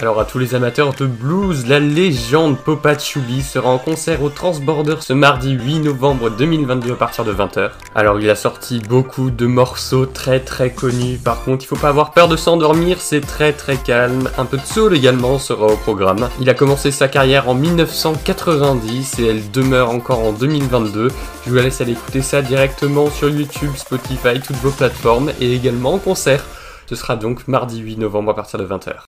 Alors à tous les amateurs de blues, la légende Popa sera en concert au Transborder ce mardi 8 novembre 2022 à partir de 20h. Alors il a sorti beaucoup de morceaux très très connus, par contre il faut pas avoir peur de s'endormir, c'est très très calme. Un peu de soul également sera au programme. Il a commencé sa carrière en 1990 et elle demeure encore en 2022. Je vous laisse aller écouter ça directement sur YouTube, Spotify, toutes vos plateformes et également en concert. Ce sera donc mardi 8 novembre à partir de 20h.